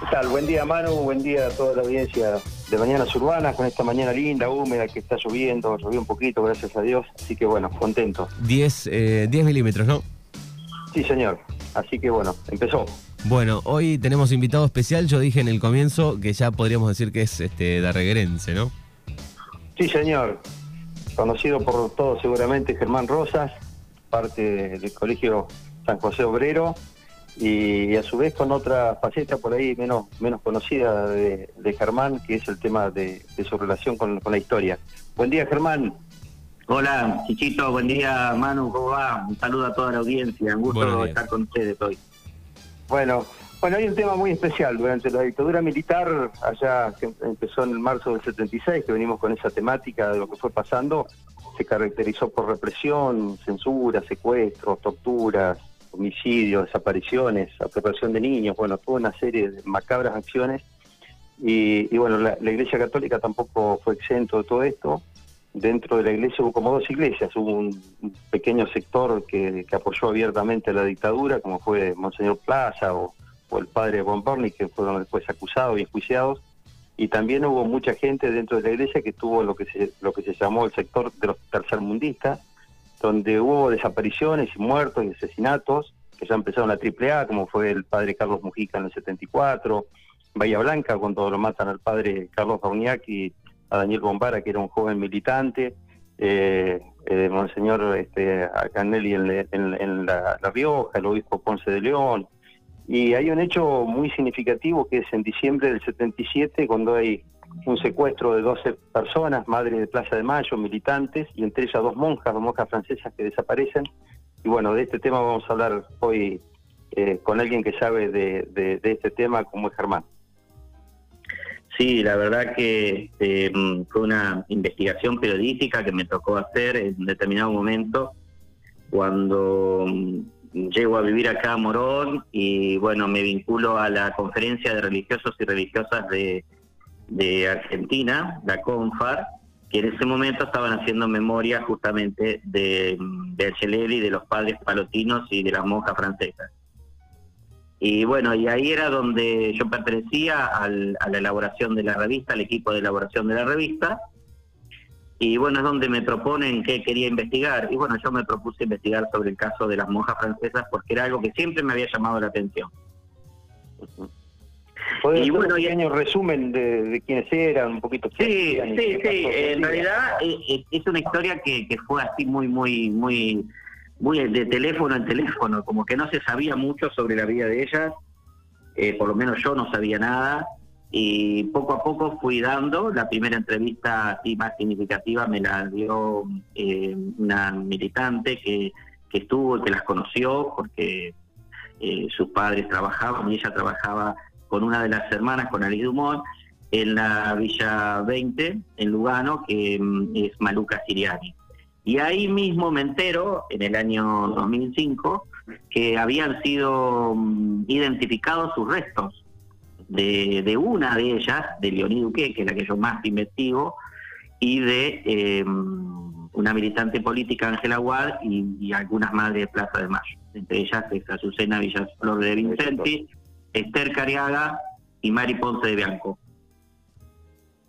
¿Qué tal? Buen día, Manu. Buen día a toda la audiencia de Mañanas Urbanas, con esta mañana linda, húmeda, que está lloviendo. Llovió un poquito, gracias a Dios. Así que bueno, contento. 10, eh, 10 milímetros, ¿no? Sí, señor. Así que bueno, empezó. Bueno, hoy tenemos invitado especial. Yo dije en el comienzo que ya podríamos decir que es este darreguerense, ¿no? Sí, señor. Conocido por todos seguramente Germán Rosas, parte del Colegio San José Obrero y, a su vez con otra faceta por ahí menos, menos conocida de, Germán, que es el tema de, su relación con, la historia. Buen día, Germán. Hola, Chichito, buen día, Manu, ¿cómo va? Un saludo a toda la audiencia, un gusto estar con ustedes hoy. Bueno, bueno, hay un tema muy especial. Durante la dictadura militar, allá que empezó en el marzo del 76, que venimos con esa temática de lo que fue pasando, se caracterizó por represión, censura, secuestros, torturas, homicidios, desapariciones, apropiación de niños, bueno, toda una serie de macabras acciones. Y, bueno, la, Iglesia Católica tampoco fue exento de todo esto. Dentro de la iglesia hubo como dos iglesias, hubo un, pequeño sector que, apoyó abiertamente a la dictadura, como fue Monseñor Plaza o, el padre Bomborni, que fueron después acusados y enjuiciados, y también hubo mucha gente dentro de la iglesia que tuvo lo que se, lo que se llamó el sector de los tercermundistas, donde hubo desapariciones y muertos y asesinatos, que ya empezaron la AAA, como fue el padre Carlos Mujica en el 74, Bahía Blanca, cuando lo matan al padre Carlos Bauniac y a Daniel Bombara, que era un joven militante, eh, eh, Monseñor este, Canelli en, la, la, Rioja, el obispo Ponce de León. Y hay un hecho muy significativo que es en diciembre del 77, cuando hay un secuestro de 12 personas, madres de Plaza de Mayo, militantes, y entre ellas dos monjas, dos monjas francesas que desaparecen. Y bueno, de este tema vamos a hablar hoy eh, con alguien que sabe de, este tema, como es Germán. Sí, la verdad que eh, fue una investigación periodística que me tocó hacer en determinado momento cuando mm, llego a vivir acá a Morón y bueno, me vinculo a la conferencia de religiosos y religiosas de, de Argentina, la CONFAR, que en ese momento estaban haciendo memoria justamente de, de y de los padres palotinos y de las monjas francesas. Y bueno, y ahí era donde yo pertenecía a la elaboración de la revista, al equipo de elaboración de la revista. Y bueno, es donde me proponen qué quería investigar. Y bueno, yo me propuse investigar sobre el caso de las monjas francesas porque era algo que siempre me había llamado la atención y bueno, y año resumen de, quiénes eran, un poquito. Sí, sí, sí. En realidad eh, eh, es una historia que, que fue así muy, muy, muy, muy de teléfono en teléfono, como que no se sabía mucho sobre la vida de ellas. Eh, por lo menos yo no sabía nada. Y poco a poco fui dando. La primera entrevista así más significativa me la dio una militante que, que estuvo que las conoció porque sus padres trabajaban y ella trabajaba con una de las hermanas, con Alice Dumont, en la Villa 20, en Lugano, que mm, es Maluca Siriani. Y ahí mismo me entero, en el año 2005, que habían sido mm, identificados sus restos de, una de ellas, de Leoní Duque, que es la que yo más investigo, y de eh, una militante política, Ángela Ward, y, algunas madres de Plaza de Mayo. Entre ellas es Azucena Villaflor de Vincenti, Esther Cariaga y Mari Ponce de Bianco.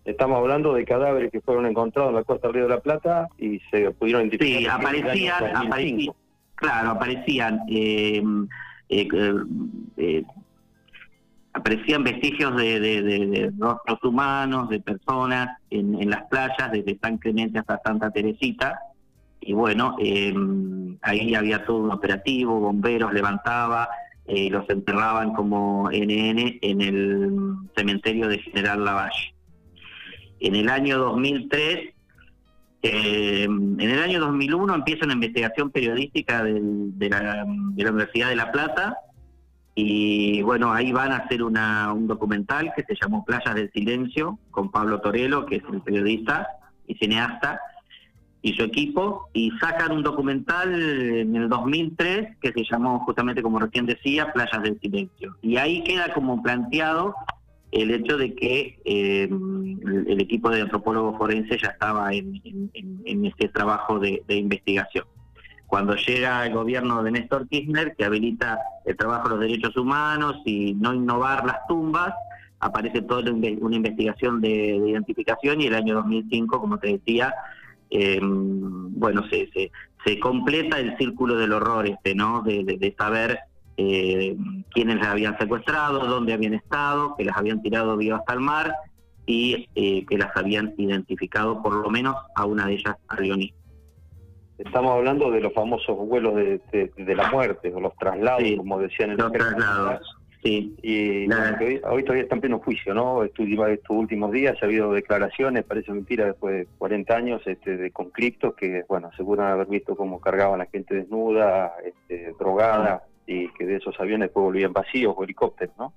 Estamos hablando de cadáveres que fueron encontrados en la costa del Río de la Plata y se pudieron identificar. Sí, aparecían, aparecían, claro, aparecían, eh, eh, eh, aparecían vestigios de, rostros humanos, de personas en, las playas, desde San Clemente hasta Santa Teresita. Y bueno, ahí había todo un operativo, bomberos levantaba, eh, los enterraban como NN en el cementerio de General Lavalle. En el año 2003, eh, en el año 2001 empieza una investigación periodística de, la, Universidad de La Plata y bueno, ahí van a hacer una, un documental que se llamó Playas del Silencio con Pablo Torello, que es el periodista y cineasta, y su equipo y sacan un documental en el 2003 que se llamó justamente como recién decía Playas del Silencio y ahí queda como planteado el hecho de que eh, el, equipo de antropólogos forenses ya estaba en, en, este trabajo de, investigación. cuando llega el gobierno de Néstor Kirchner, que habilita el trabajo de los derechos humanos y no innovar las tumbas, aparece toda una investigación de, identificación y el año 2005, como te decía, em, bueno, se, se, completa el círculo del horror este, ¿no? De, saber eh, quiénes las habían secuestrado, dónde habían estado, que las habían tirado vivo hasta el mar y eh, que las habían identificado, por lo menos a una de ellas, a Leoní. Estamos hablando de los famosos vuelos de, la muerte, o los traslados, como decían en Los traslados, sí. Y hoy, todavía está en pleno juicio, ¿no? Estos, estos últimos días ha habido declaraciones, parece mentira, después de 40 años este, de conflictos que, bueno, aseguran haber visto cómo cargaban a la gente desnuda, este, drogada, y que de esos aviones después volvían vacíos o helicópteros, ¿no?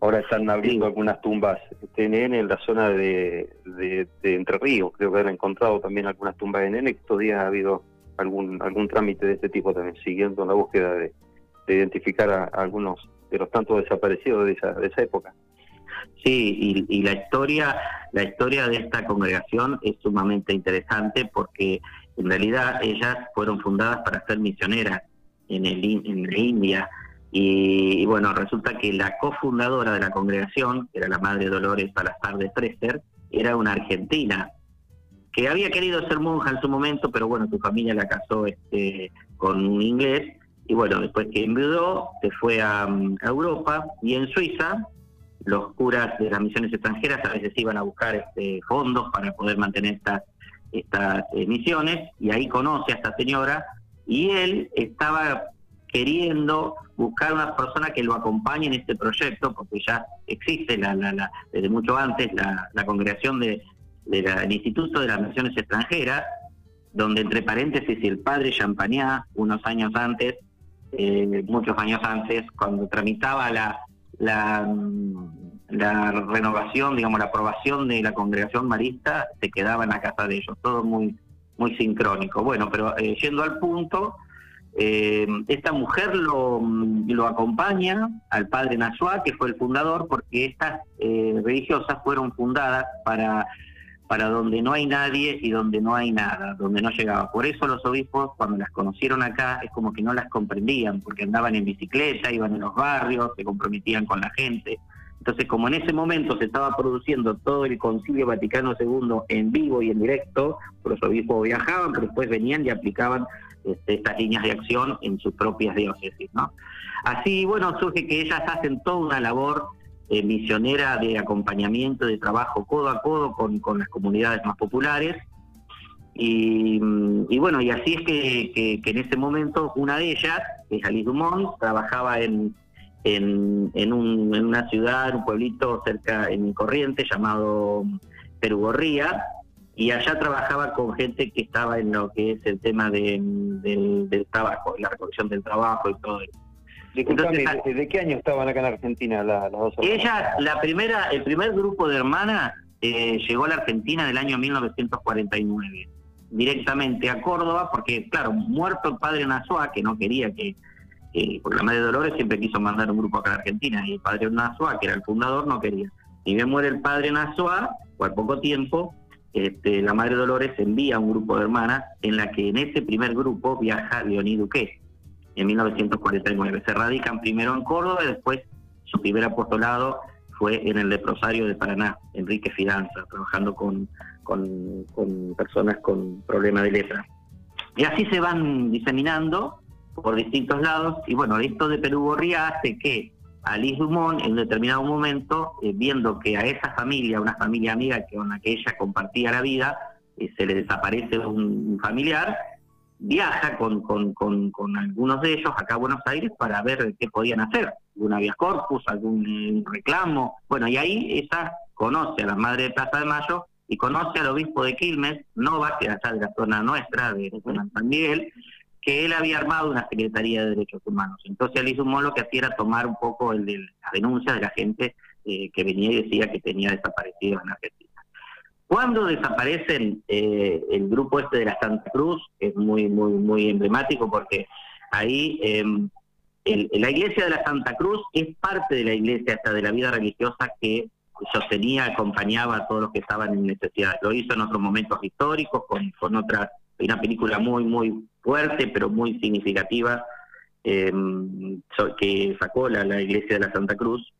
Ahora están abriendo algunas tumbas TNN en la zona de, de, Entre Ríos. Creo que han encontrado también algunas tumbas de NN. Estos días ha habido algún algún trámite de este tipo también, siguiendo la búsqueda de, identificar a, algunos de los tantos desaparecidos de esa, de esa época. Sí, y, la historia la historia de esta congregación es sumamente interesante porque en realidad ellas fueron fundadas para ser misioneras en, el, en la India y, bueno, resulta que la cofundadora de la congregación, que era la madre Dolores Salazar de Freser, era una argentina que había querido ser monja en su momento, pero bueno, su familia la casó este, con un inglés, y bueno, después que enviudó, se fue a, Europa, y en Suiza, los curas de las misiones extranjeras a veces iban a buscar este, fondos para poder mantener estas, estas eh, misiones, y ahí conoce a esta señora, y él estaba queriendo buscar una persona que lo acompañe en este proyecto, porque ya existe la, la, desde mucho antes la, la congregación de, del Instituto de las Naciones Extranjeras, donde entre paréntesis el padre Champagnat, unos años antes, eh, muchos años antes, cuando tramitaba la, la, la, renovación, digamos, la aprobación de la congregación marista, se quedaba en la casa de ellos, todo muy, muy sincrónico. Bueno, pero eh, yendo al punto, eh, esta mujer lo, lo, acompaña al padre Nasua, que fue el fundador, porque estas religiosas fueron fundadas para para donde no hay nadie y donde no hay nada, donde no llegaba. Por eso los obispos, cuando las conocieron acá, es como que no las comprendían, porque andaban en bicicleta, iban en los barrios, se comprometían con la gente. Entonces, como en ese momento se estaba produciendo todo el Concilio Vaticano II en vivo y en directo, los obispos viajaban, pero después venían y aplicaban este, estas líneas de acción en sus propias diócesis. ¿no? Así, bueno, surge que ellas hacen toda una labor eh, misionera de acompañamiento, de trabajo codo a codo con, con las comunidades más populares. Y, bueno, y así es que, en ese momento una de ellas, que es Alice Dumont, trabajaba en, en, en, un, en una ciudad, un pueblito cerca en Corriente llamado Perugorría, y allá trabajaba con gente que estaba en lo que es el tema de, del, del trabajo, la recolección del trabajo y todo eso. ¿De qué año estaban acá en Argentina las, dos Ella, la primera, el primer grupo de hermanas eh, llegó a la Argentina en el año 1949, directamente a Córdoba, porque claro, muerto el padre Nasua, que no quería que, porque la madre Dolores siempre quiso mandar un grupo acá a la Argentina, y el padre Nasua, que era el fundador, no quería. Y bien muere el padre Nasua, o al poco tiempo, este, la madre Dolores envía un grupo de hermanas en la que en ese primer grupo viaja Leoní Duque en 1949. Se radican primero en Córdoba y después su primer apostolado fue en el leprosario de Paraná, Enrique Fidanza, trabajando con, con, personas con problema de letra. Y así se van diseminando por distintos lados. Y bueno, esto de Perú Gorría hace que Alice Dumont, en determinado momento, eh, viendo que a esa familia, una familia amiga con la que ella compartía la vida, eh, se le desaparece un familiar, viaja con, con, con, algunos de ellos acá a Buenos Aires para ver qué podían hacer, algún vía corpus, algún eh, reclamo. Bueno, y ahí ella conoce a la madre de Plaza de Mayo y conoce al obispo de Quilmes, Nova, que allá de la zona nuestra, de San Miguel, que él había armado una Secretaría de Derechos Humanos. Entonces él hizo un lo que hacía era tomar un poco el de la denuncia de la gente eh, que venía y decía que tenía desaparecido en Argentina. Cuando desaparecen eh, el grupo este de la Santa Cruz, es muy, muy, muy emblemático porque ahí em, la iglesia de la Santa Cruz es parte de la iglesia hasta de la vida religiosa que sostenía, acompañaba a todos los que estaban en necesidad. Lo hizo en otros momentos históricos, con, con otras una película muy, muy fuerte, pero muy significativa, eh, que sacó la, la, Iglesia de la Santa Cruz.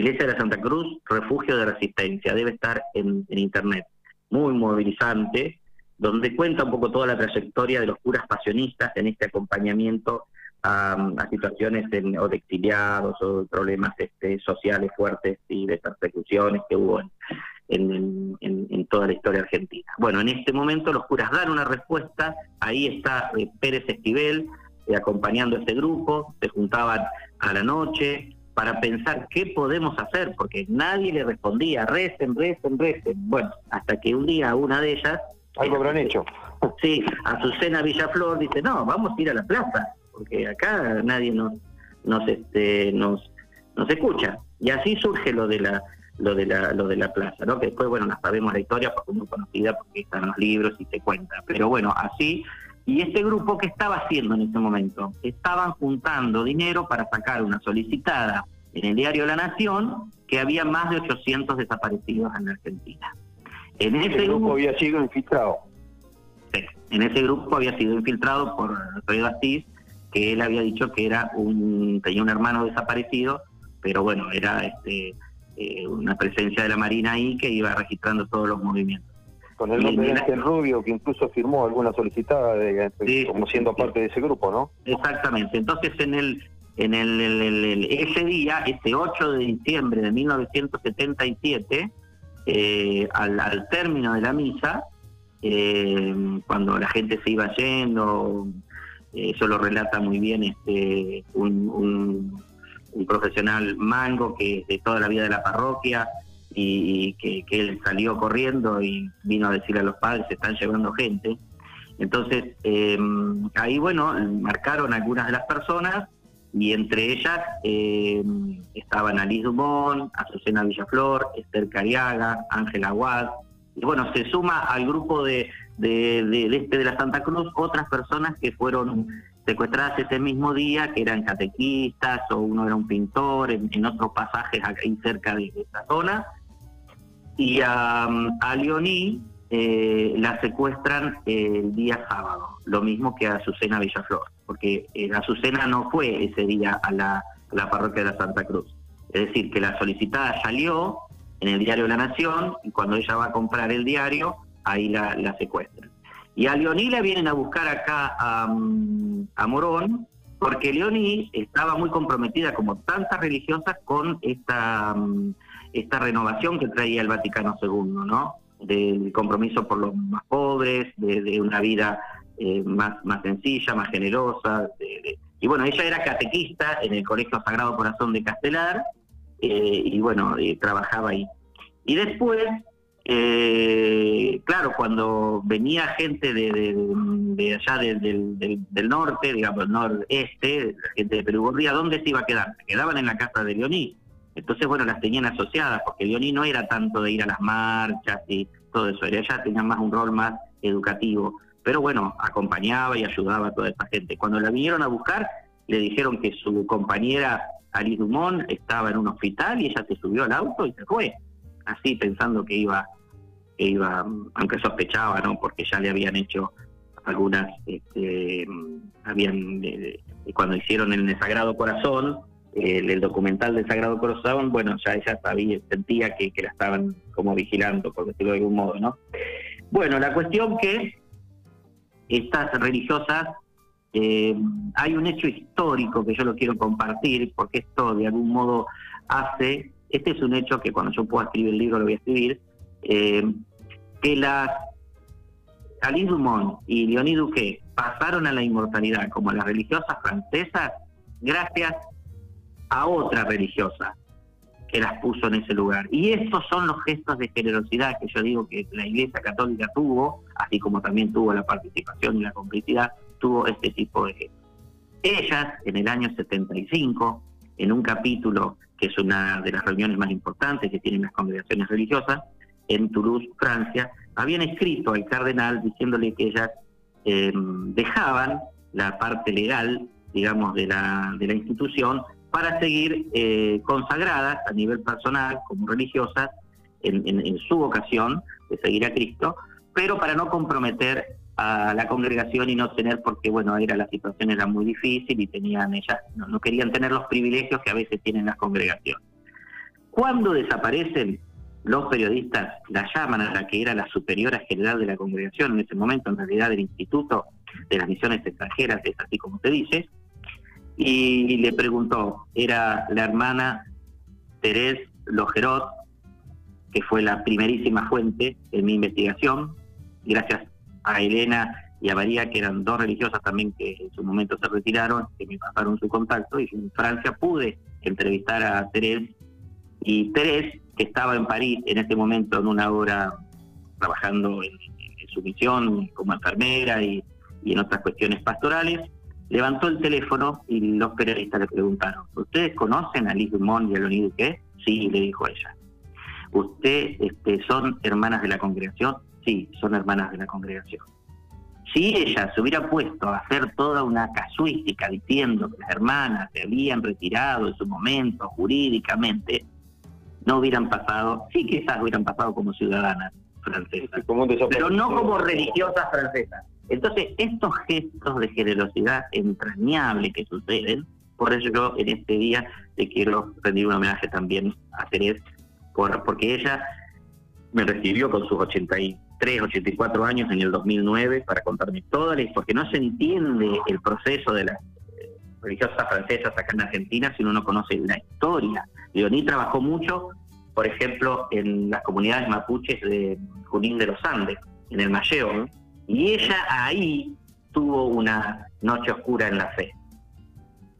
Iglesia de la Santa Cruz, refugio de resistencia, debe estar en, internet. Muy movilizante, donde cuenta un poco toda la trayectoria de los curas pasionistas en este acompañamiento a, situaciones o de exiliados o problemas este, sociales fuertes y de persecuciones que hubo en, en, toda la historia argentina. Bueno, en este momento los curas dan una respuesta, ahí está eh, Pérez Esquivel eh, acompañando a este grupo, se juntaban a la noche para pensar qué podemos hacer, porque nadie le respondía, recen, recen, recen. Bueno, hasta que un día una de ellas... Algo habrán hecho. Sí, Azucena Villaflor dice, no, vamos a ir a la plaza, porque acá nadie nos, nos, este, nos, nos escucha. Y así surge lo de la lo de la lo de la plaza, ¿no? Que después, bueno, la sabemos la historia porque es muy conocida, porque están los libros y se cuenta. Pero bueno, así. Y este grupo, ¿qué estaba haciendo en ese momento? Estaban juntando dinero para sacar una solicitada en el diario La Nación que había más de 800 desaparecidos en Argentina. En ese, grupo, había sido infiltrado. Sí, en ese grupo había sido infiltrado por Rey Astiz, que él había dicho que era un tenía un hermano desaparecido, pero bueno, era este eh, una presencia de la Marina ahí que iba registrando todos los movimientos. Con el nombre de Rubio, que incluso firmó alguna solicitada de, como siendo parte de ese grupo, ¿no? Exactamente. Entonces, en el en el, ese día, este 8 de diciembre de 1977, eh, al, al, término de la misa, eh, cuando la gente se iba yendo, eso lo relata muy bien este un un profesional mango que de toda la vida de la parroquia y, que, él salió corriendo y vino a decirle a los padres, se están llevando gente. Entonces, em, ahí, bueno, marcaron algunas de las personas y entre ellas eh, estaban Alice Dumont, Azucena Villaflor, Esther Cariaga, Ángela Aguad. Y bueno, se suma al grupo de, de, de, este de la Santa Cruz otras personas que fueron secuestradas ese mismo día, que eran catequistas o uno era un pintor en, otros pasajes aquí cerca de esta zona. Y a, a Leoní eh, la secuestran el día sábado, lo mismo que a Azucena Villaflor, porque eh, Azucena no fue ese día a la, parroquia de la Santa Cruz. Es decir, que la solicitada salió en el diario La Nación y cuando ella va a comprar el diario, ahí la, la secuestran. Y a Leoní la vienen a buscar acá a, Morón, porque Leoní estaba muy comprometida, como tantas religiosas, con esta, esta renovación que traía el Vaticano II, ¿no? Del compromiso por los más pobres, de, una vida eh, más, más sencilla, más generosa. y bueno, ella era catequista en el Colegio Sagrado Corazón de Castelar, eh, y bueno, trabajaba ahí. Y después eh, claro, cuando venía gente de, allá del, norte, digamos, noreste, la gente de Perú volvía, ¿dónde se iba a quedar? Se quedaban en la casa de Leoní. Entonces, bueno, las tenían asociadas, porque Leoní no era tanto de ir a las marchas y todo eso, ella tenía más un rol más educativo. Pero bueno, acompañaba y ayudaba a toda esa gente. Cuando la vinieron a buscar, le dijeron que su compañera Alice Dumont estaba en un hospital y ella se subió al auto y se fue así pensando que iba iba, aunque sospechaba, ¿no? Porque ya le habían hecho algunas, este, habían, cuando hicieron el Sagrado Corazón, el, documental del Sagrado Corazón, bueno, ya ella sabía, sentía que, la estaban como vigilando, por decirlo de algún modo, ¿no? Bueno, la cuestión que estas religiosas, eh, hay un hecho histórico que yo lo quiero compartir, porque esto de algún modo hace, este es un hecho que cuando yo pueda escribir el libro lo voy a escribir, eh, que las Alice Dumont y Leonie Duque pasaron a la inmortalidad como las religiosas francesas gracias a otra religiosa que las puso en ese lugar. Y estos son los gestos de generosidad que yo digo que la Iglesia Católica tuvo, así como también tuvo la participación y la complicidad, tuvo este tipo de gestos. Ellas, en el año 75, en un capítulo que es una de las reuniones más importantes que tienen las congregaciones religiosas, en Toulouse, Francia, habían escrito al cardenal diciéndole que ellas eh, dejaban la parte legal, digamos, de la, de la institución para seguir eh, consagradas a nivel personal como religiosas en, su vocación de seguir a Cristo, pero para no comprometer a la congregación y no tener, porque bueno, era la situación era muy difícil y tenían ellas, no, querían tener los privilegios que a veces tienen las congregaciones. Cuando desaparecen los periodistas, la llaman a la que era la superiora general de la congregación en ese momento, en realidad del Instituto de las Misiones Extranjeras, es así como se dice, y le preguntó, era la hermana Terés Logerot, que fue la primerísima fuente de mi investigación, gracias a Elena y a María, que eran dos religiosas también que en su momento se retiraron, que me pasaron su contacto, y en Francia pude entrevistar a Terés, y Terés, que estaba en París en ese momento en una obra trabajando en, su misión como enfermera y, en otras cuestiones pastorales, levantó el teléfono y los periodistas le preguntaron, ¿ustedes conocen a Liz Dumont y a Leonidas qué? Sí, le dijo ella. ¿Usted este, son hermanas de la congregación? Sí, son hermanas de la congregación. Si ella se hubiera puesto a hacer toda una casuística diciendo que las hermanas se habían retirado en su momento jurídicamente, no hubieran pasado, sí quizás hubieran pasado como ciudadanas francesas, pero no como religiosas francesas. Entonces, estos gestos de generosidad entrañable que suceden, por eso yo en este día le quiero rendir un homenaje también a Teresa, por, porque ella me recibió con sus 83, 84 años en el 2009 para contarme toda la porque no se entiende el proceso de las eh, religiosas francesas acá en Argentina si uno no conoce la historia. Leoní trabajó mucho, por ejemplo, en las comunidades mapuches de Junín de los Andes, en el Malleo, y ella ahí tuvo una noche oscura en la fe.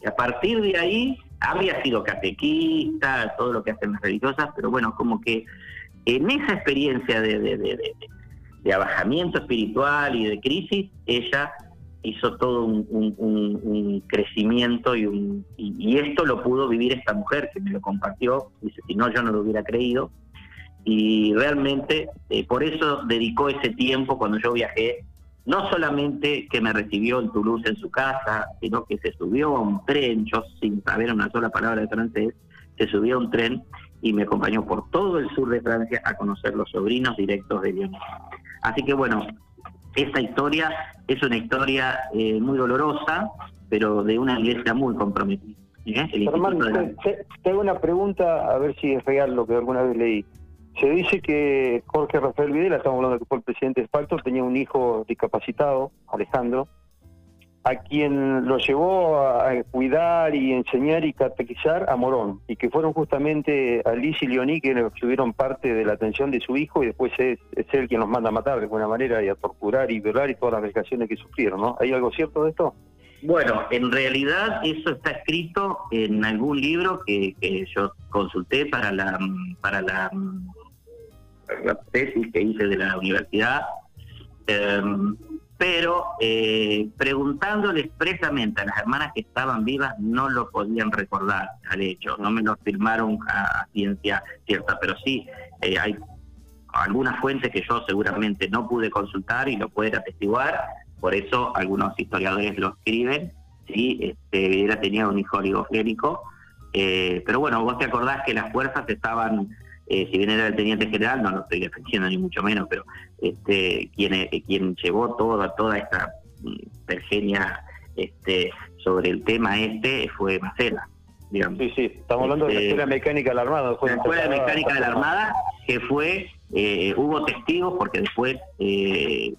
Y a partir de ahí había sido catequista, todo lo que hacen las religiosas, pero bueno, como que en esa experiencia de, de, abajamiento espiritual y de crisis, ella hizo todo un, crecimiento y, un, y, esto lo pudo vivir esta mujer que me lo compartió, dice, si no yo no lo hubiera creído, y realmente eh, por eso dedicó ese tiempo cuando yo viajé, no solamente que me recibió en Toulouse en su casa, sino que se subió a un tren, yo sin saber una sola palabra de francés, se subió a un tren y me acompañó por todo el sur de Francia a conocer los sobrinos directos de Lionel. Así que bueno, esta historia es una historia eh, muy dolorosa, pero de una iglesia muy comprometida. ¿eh? tengo una pregunta, a ver si es real lo que alguna vez leí. Se dice que Jorge Rafael Videla, estamos hablando que fue el presidente de Pacto, tenía un hijo discapacitado, Alejandro, a quien lo llevó a cuidar y enseñar y catequizar a Morón, y que fueron justamente Alice y Leoní que tuvieron parte de la atención de su hijo y después es, él quien los manda a matar de alguna manera y a torturar y violar y todas las vejaciones que sufrieron, ¿no? ¿Hay algo cierto de esto? Bueno, en realidad eso está escrito en algún libro que, yo consulté para la, para la, tesis que hice de la universidad. Em, pero eh, preguntándole expresamente a las hermanas que estaban vivas no lo podían recordar al hecho, no me lo firmaron a, ciencia cierta, pero sí eh, hay algunas fuentes que yo seguramente no pude consultar y lo pueden atestiguar, por eso algunos historiadores lo escriben, sí, este, era tenía un hijo oligogénico, eh, pero bueno, vos te acordás que las fuerzas estaban eh, si bien era el teniente general, no lo estoy defendiendo ni mucho menos, pero este, quien, eh, quien llevó toda, toda esta mm, pergenia este, sobre el tema este fue Macera. Digamos. Sí, sí, estamos hablando de la este, Escuela Mecánica de la Armada. La Escuela Mecánica de la Armada, que fue, eh, hubo testigos porque después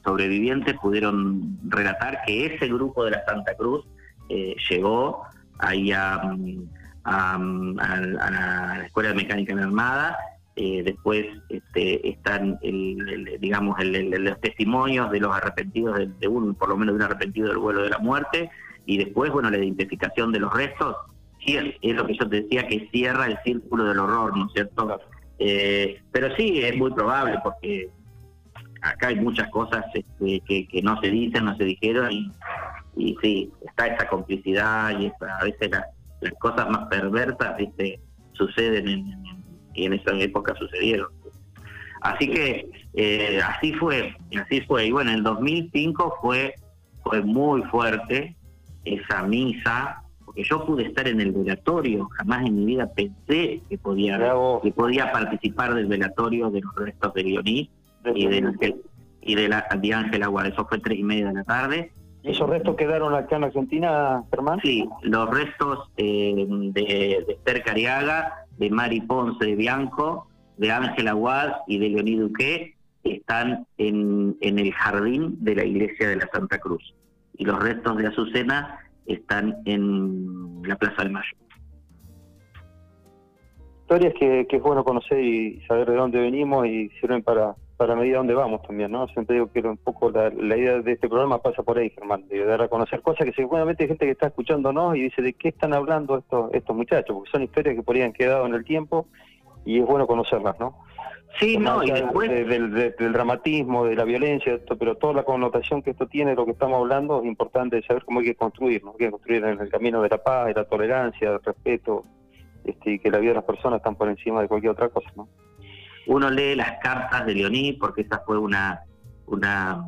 sobrevivientes pudieron relatar que ese grupo de la Santa Cruz llegó ahí a, mm, mm, a, la Escuela de Mecánica de la Armada eh, después este, están, el, digamos, los testimonios de los arrepentidos, de, un, por lo menos de un arrepentido del vuelo de la muerte, y después, bueno, la identificación de los restos, sí, es lo que yo te decía, que cierra el círculo del horror, ¿no es cierto? Eh, pero sí, es muy probable, porque acá hay muchas cosas este, que, no se dicen, no se dijeron, y, y sí, está esa complicidad y a veces las cosas más perversas ¿viste? suceden en y en esa época sucedieron. Así que eh, así fue, así fue. Y bueno, en el 2005 fue, fue muy fuerte esa misa, porque yo pude estar en el velatorio, jamás en mi vida pensé que podía, que podía participar del velatorio de los restos de Leoní y de, y de, la, de Ángel Aguad. Eso fue tres y media de la tarde. ¿Esos restos quedaron acá en Argentina, Germán? Sí, los restos eh, de, de Esther Cariaga, de Mari Ponce de Bianco, de Ángel Aguad y de Leonid Duque están en, en el jardín de la iglesia de la Santa Cruz. Y los restos de Azucena están en la Plaza del Mayo. Historias que, que es bueno conocer y saber de dónde venimos y sirven para, para medir a dónde vamos también, ¿no? Siempre digo que un poco la, idea de este programa pasa por ahí, Germán, de dar a conocer cosas que seguramente hay gente que está escuchándonos y dice de qué están hablando estos, estos muchachos, porque son historias que podrían quedado en el tiempo y es bueno conocerlas, ¿no? Sí, no, y después... del, dramatismo, de la violencia, esto, pero toda la connotación que esto tiene, lo que estamos hablando, es importante saber cómo hay que construir, ¿no? Hay que construir en el camino de la paz, de la tolerancia, del respeto, este, y que la vida de las personas están por encima de cualquier otra cosa, ¿no? Uno lee las cartas de Leoní, porque esa fue una, una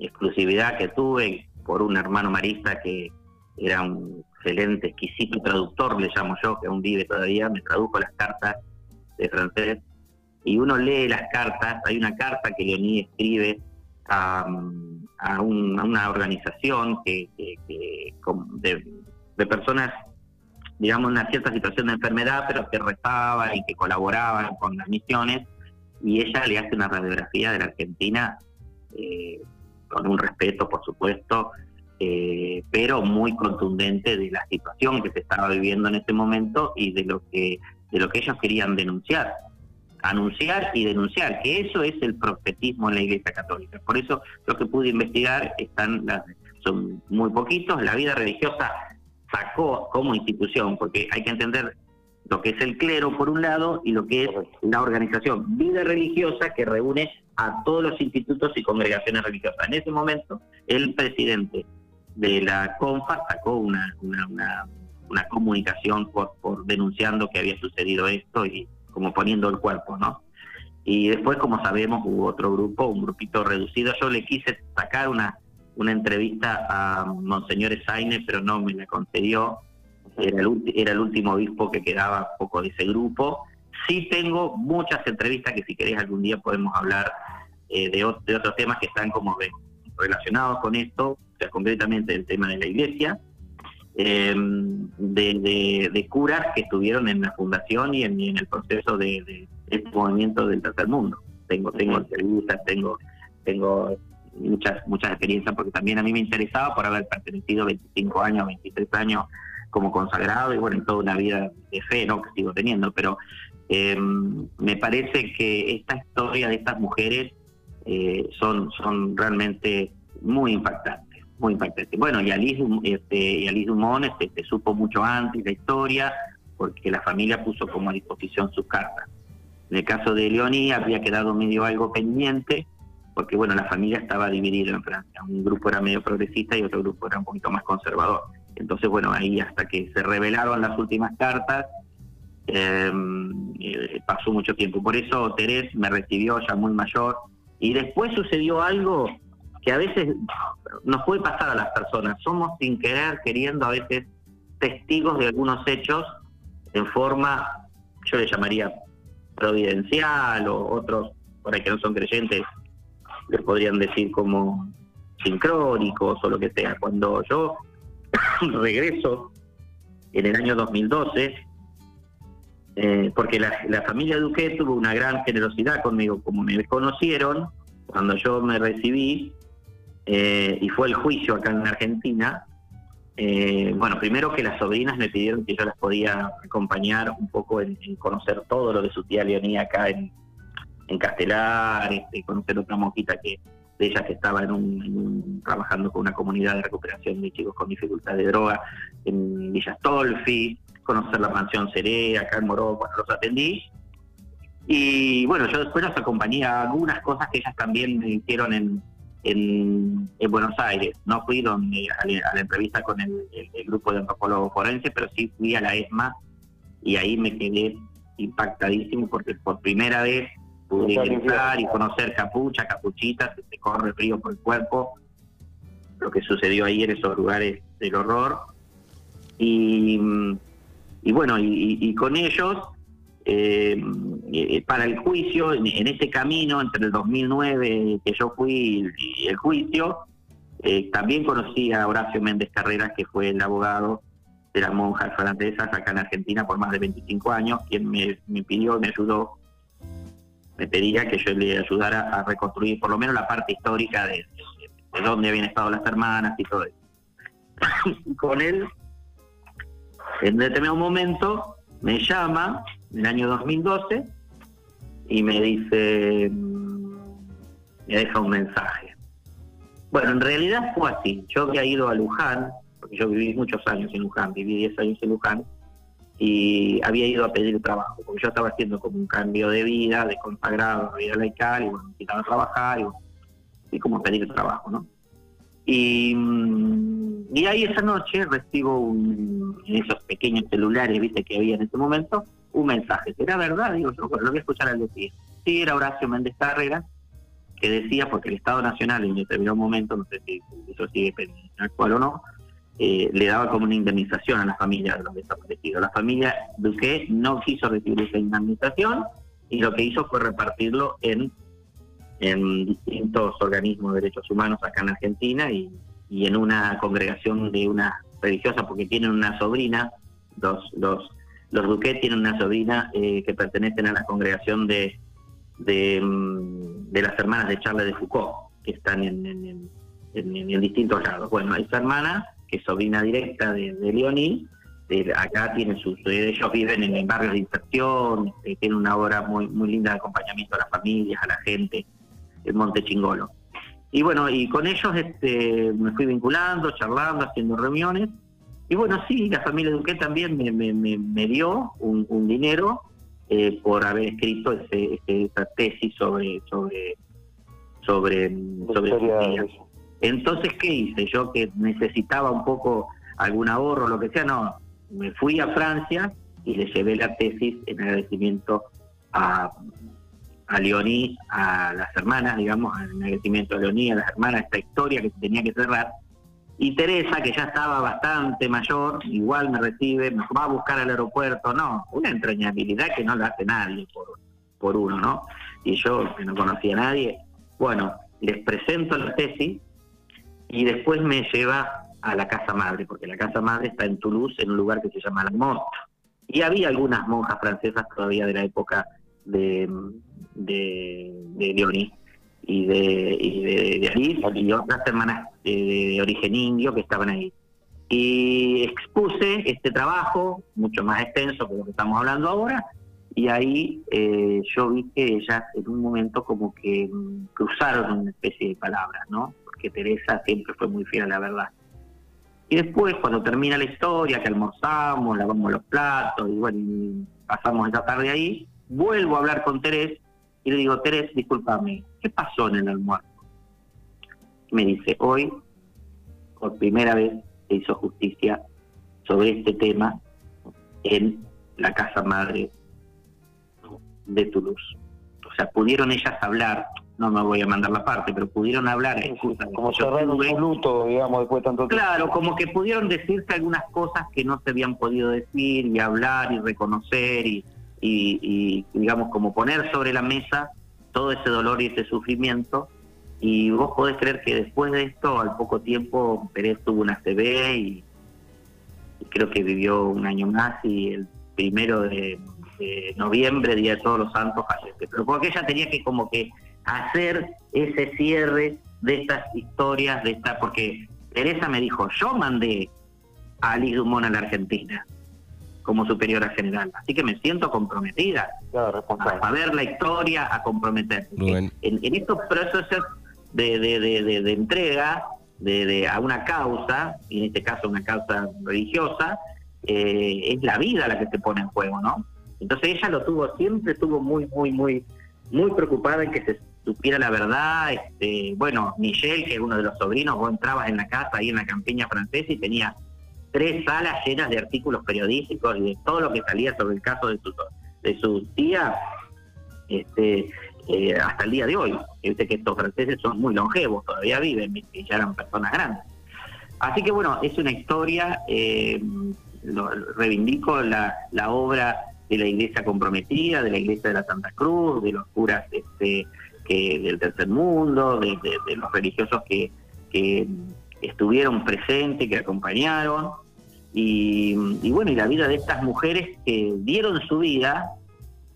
exclusividad que tuve por un hermano marista que era un excelente, exquisito traductor, le llamo yo, que aún vive todavía, me tradujo las cartas de francés. Y uno lee las cartas, hay una carta que Leoní escribe a, una organización que, de, personas, digamos, una cierta situación de enfermedad, pero que rezaban y que colaboraban con las misiones, y ella le hace una radiografía de la Argentina eh, con un respeto, por supuesto, eh, pero muy contundente de la situación que se estaba viviendo en ese momento y de lo que de lo que ellos querían denunciar anunciar y denunciar, que eso es el profetismo en la Iglesia Católica. Por eso lo que pude investigar están son muy poquitos. La vida religiosa sacó como institución, porque hay que entender lo que es el clero por un lado y lo que es la organización vida religiosa que reúne a todos los institutos y congregaciones religiosas. En ese momento, el presidente de la CONFA sacó una, una, una, comunicación por, por denunciando que había sucedido esto y como poniendo el cuerpo, ¿no? Y después, como sabemos, hubo otro grupo, un grupito reducido. Yo le quise sacar una, una entrevista a Monseñor Saine, pero no me la concedió. Era el, era el último obispo que quedaba poco de ese grupo. Sí tengo muchas entrevistas que si querés algún día podemos hablar eh, de, de, otros temas que están como relacionados con esto, o sea, concretamente el tema de la iglesia, eh, de, curas que estuvieron en la fundación y en, el proceso de, este movimiento del tercer mundo. Tengo, tengo entrevistas, tengo, tengo muchas, muchas experiencias, porque también a mí me interesaba por haber pertenecido 25 años, 23 años como consagrado y bueno, en toda una vida de fe, ¿no? Que sigo teniendo, pero eh, me parece que esta historia de estas mujeres eh, son, son realmente muy impactantes muy impactante. Bueno, y Alice, este, y Alice Dumont este, supo mucho antes la historia, porque la familia puso como a disposición sus cartas. En el caso de Leonie había quedado medio algo pendiente, porque bueno, la familia estaba dividida en Francia. Un grupo era medio progresista y otro grupo era un poquito más conservador. Entonces, bueno, ahí hasta que se revelaron las últimas cartas, em, eh, pasó mucho tiempo. Por eso Terés me recibió ya muy mayor. Y después sucedió algo que a veces nos puede pasar a las personas. Somos sin querer, queriendo a veces testigos de algunos hechos en forma, yo le llamaría providencial o otros, por ahí que no son creyentes, les podrían decir como sincrónicos o lo que sea. Cuando yo regreso en el año 2012, eh, porque la, la familia Duque tuvo una gran generosidad conmigo, como me conocieron, cuando yo me recibí, eh, y fue el juicio acá en Argentina. Eh, bueno, primero que las sobrinas me pidieron que yo las podía acompañar un poco en, conocer todo lo de su tía Leonía acá en, en Castelar, este, conocer otra mojita que de ella que estaba en un, trabajando con una comunidad de recuperación de chicos con dificultad de droga en Villa Stolfi, conocer la mansión Seré, acá en Moró, bueno, los atendí. Y bueno, yo después las acompañé a algunas cosas que ellas también hicieron en, en, Buenos Aires. No fui donde, a, la, entrevista con el, grupo de antropólogos forenses, pero sí fui a la ESMA y ahí me quedé impactadísimo porque por primera vez entrar y conocer capucha, capuchitas, se te corre frío por el cuerpo, lo que sucedió ahí en esos lugares del horror. Y, y bueno, y, con ellos eh, eh, para el juicio, en, ese camino entre el 2009 que yo fui y el juicio, eh, también conocí a Horacio Méndez Carreras, que fue el abogado de las monjas francesas acá en Argentina por más de 25 años, quien me, me pidió, me ayudó, me pedía que yo le ayudara a reconstruir por lo menos la parte histórica de, de, dónde habían estado las hermanas y todo eso. Con él, en determinado momento, me llama, en el año 2012, y me dice, mm, me deja un mensaje. Bueno, en realidad fue así. Yo había ido a Luján, porque yo viví muchos años en Luján, viví 10 años en Luján, y había ido a pedir trabajo, porque yo estaba haciendo como un cambio de vida, de consagrado a vida laical, y bueno, necesitaba trabajar, y, y como pedir trabajo, ¿no? Y, mm, y ahí esa noche recibo un, en esos pequeños celulares, viste, que había en ese momento, un mensaje. ¿Será verdad? Digo, yo lo voy a escuchar al decir. Sí, era Horacio Méndez Carrera, que decía, porque el Estado Nacional en determinado momento, no sé si eso sigue actual o no, eh, le daba como una indemnización a la familia de los desaparecidos. La familia Duque no quiso recibir esa indemnización y lo que hizo fue repartirlo en, en distintos organismos de derechos humanos acá en Argentina y, y en una congregación de una religiosa, porque tienen una sobrina, los, los, los Duque tienen una sobrina eh, que pertenecen a la congregación de, de, mm, las hermanas de Charles de Foucault, que están en, en, distintos lados. Bueno, esa hermana que es sobrina directa de, de Leoní, acá tienen sus, ellos viven en, barrios de inserción, eh, tienen una obra muy muy linda de acompañamiento a las familias, a la gente, en Monte Chingolo. Y bueno, y con ellos este, me fui vinculando, charlando, haciendo reuniones. Y bueno, sí, la familia Duque también me, me, me, dio un, un dinero eh, por haber escrito ese, esa tesis sobre sobre sobre, sobre, sobre entonces, ¿qué hice? Yo que necesitaba un poco algún ahorro, lo que sea, no, me fui a Francia y le llevé la tesis en agradecimiento a, a Leoní, a las hermanas, digamos, en agradecimiento a Leoní, a las hermanas, esta historia que tenía que cerrar. Y Teresa, que ya estaba bastante mayor, igual me recibe, me va a buscar al aeropuerto, no, una entrañabilidad que no la hace nadie por uno, ¿no? Y yo, que no conocía a nadie, bueno, les presento la tesis y después me lleva a la casa madre, porque la casa madre está en Toulouse, en un lugar que se llama La Motte. Y había algunas monjas francesas todavía de la época de, de, de y de, y de, Alice y otras hermanas de, origen indio que estaban ahí. Y expuse este trabajo, mucho más extenso que lo que estamos hablando ahora, y ahí eh, yo vi que ellas en un momento como que cruzaron una especie de palabras, ¿no? que Teresa siempre fue muy fiel a la verdad. Y después, cuando termina la historia, que almorzamos, lavamos los platos, y bueno, pasamos esa tarde ahí, vuelvo a hablar con Teresa y le digo, Teresa, discúlpame, ¿qué pasó en el almuerzo? me dice, hoy, por primera vez, se hizo justicia sobre este tema en la casa madre de Toulouse. O sea, pudieron ellas hablar, no me voy a mandar la parte, pero pudieron hablar. como cerrar un luto, digamos, después de tanto tiempo. Claro, como que pudieron decirse algunas cosas que no se habían podido decir y hablar y reconocer y, y, digamos, como poner sobre la mesa todo ese dolor y ese sufrimiento. Y vos podés creer que después de esto, al poco tiempo, Pérez tuvo una CB y, y creo que vivió un año más y el primero de, de noviembre, Día de Todos los Santos, fallece. Pero porque ella tenía que como que hacer ese cierre de estas historias, de esta, porque Teresa me dijo, yo mandé a Alice Dumont a la Argentina como superiora general, así que me siento comprometida a saber la historia, a comprometerme. En, en, estos procesos de, de, de, de entrega de, a una causa, y en este caso una causa religiosa, eh, es la vida la que se pone en juego, ¿no? Entonces ella lo tuvo, siempre estuvo muy, muy, muy, muy preocupada en que se supiera la verdad. Este, bueno, Michel, que es uno de los sobrinos, vos entrabas en la casa ahí en la campiña francesa y tenía tres salas llenas de artículos periodísticos y de todo lo que salía sobre el caso de su, de su tía este, eh, hasta el día de hoy. Viste que estos franceses son muy longevos, todavía viven ya eran personas grandes. Así que bueno, es una historia, eh, reivindico la, la obra de la iglesia comprometida, de la iglesia de la Santa Cruz, de los curas este, que del tercer mundo, de, los religiosos que, que estuvieron presentes, que acompañaron. Y, y, bueno, y la vida de estas mujeres que dieron su vida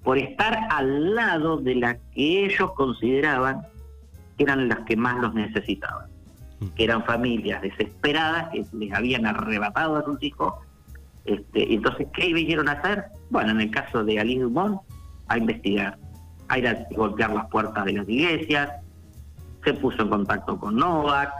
por estar al lado de las que ellos consideraban que eran las que más los necesitaban, que eran familias desesperadas que les habían arrebatado a sus hijos. Este, entonces, ¿qué vinieron a hacer? Bueno, en el caso de Alice Dumont, a investigar, a ir a golpear las puertas de las iglesias, se puso en contacto con Novak,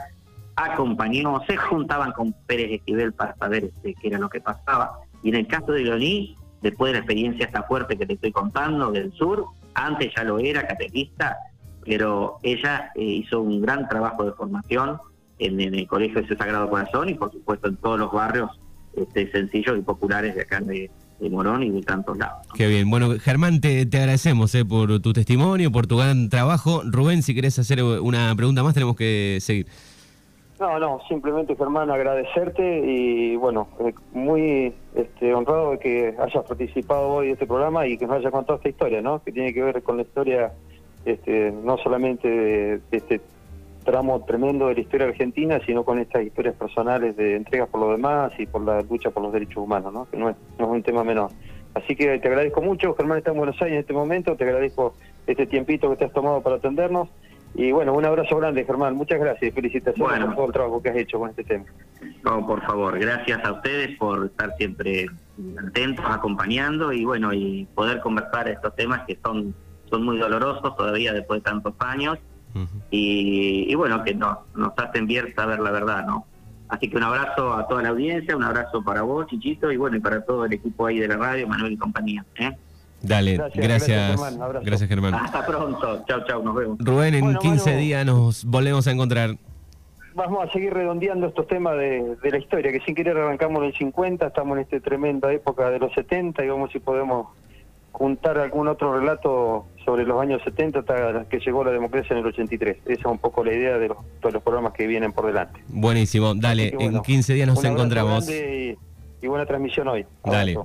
acompañó, se juntaban con Pérez Esquivel para saber este, qué era lo que pasaba. Y en el caso de Leoní, después de la experiencia esta fuerte que te estoy contando del sur, antes ya lo era catequista, pero ella eh, hizo un gran trabajo de formación en, el Colegio de ese Sagrado Corazón y por supuesto en todos los barrios este, sencillos y populares de acá de, Morón y de tantos lados. Qué bien. Bueno, Germán, te, agradecemos eh, por tu testimonio, por tu gran trabajo. Rubén, si querés hacer una pregunta más, tenemos que seguir. No, no, simplemente Germán, agradecerte y bueno, eh, muy este, honrado de que hayas participado hoy en este programa y que nos hayas contado esta historia, ¿no? Que tiene que ver con la historia este, no solamente de, este tramo tremendo de la historia argentina, sino con estas historias personales de entregas por los demás y por la lucha por los derechos humanos, ¿no? que no es, no es un tema menor. Así que te agradezco mucho, Germán está en Buenos Aires en este momento, te agradezco este tiempito que te has tomado para atendernos. Y bueno, un abrazo grande, Germán. Muchas gracias y felicitaciones por todo el trabajo que has hecho con este tema. No, por favor, gracias a ustedes por estar siempre atentos, acompañando y bueno, y poder conversar estos temas que son son muy dolorosos todavía después de tantos años y, bueno, que nos, nos hacen bien saber la verdad, ¿no? Así que un abrazo a toda la audiencia, un abrazo para vos, Chichito, y bueno, y para todo el equipo ahí de la radio, Manuel y compañía. ¿eh? Dale, gracias. Gracias, Germán. Hasta pronto. Chao, chao, nos vemos. Rubén, en 15 días nos volvemos a encontrar. Vamos a seguir redondeando estos temas de, de, la historia, que sin querer arrancamos en el 50, estamos en esta tremenda época de los 70 y vamos si podemos juntar algún otro relato sobre los años 70 hasta que llegó la democracia en el 83. Esa es un poco la idea de los, los programas que vienen por delante. Buenísimo, dale, en 15 días nos encontramos. Y, buena transmisión hoy. Dale,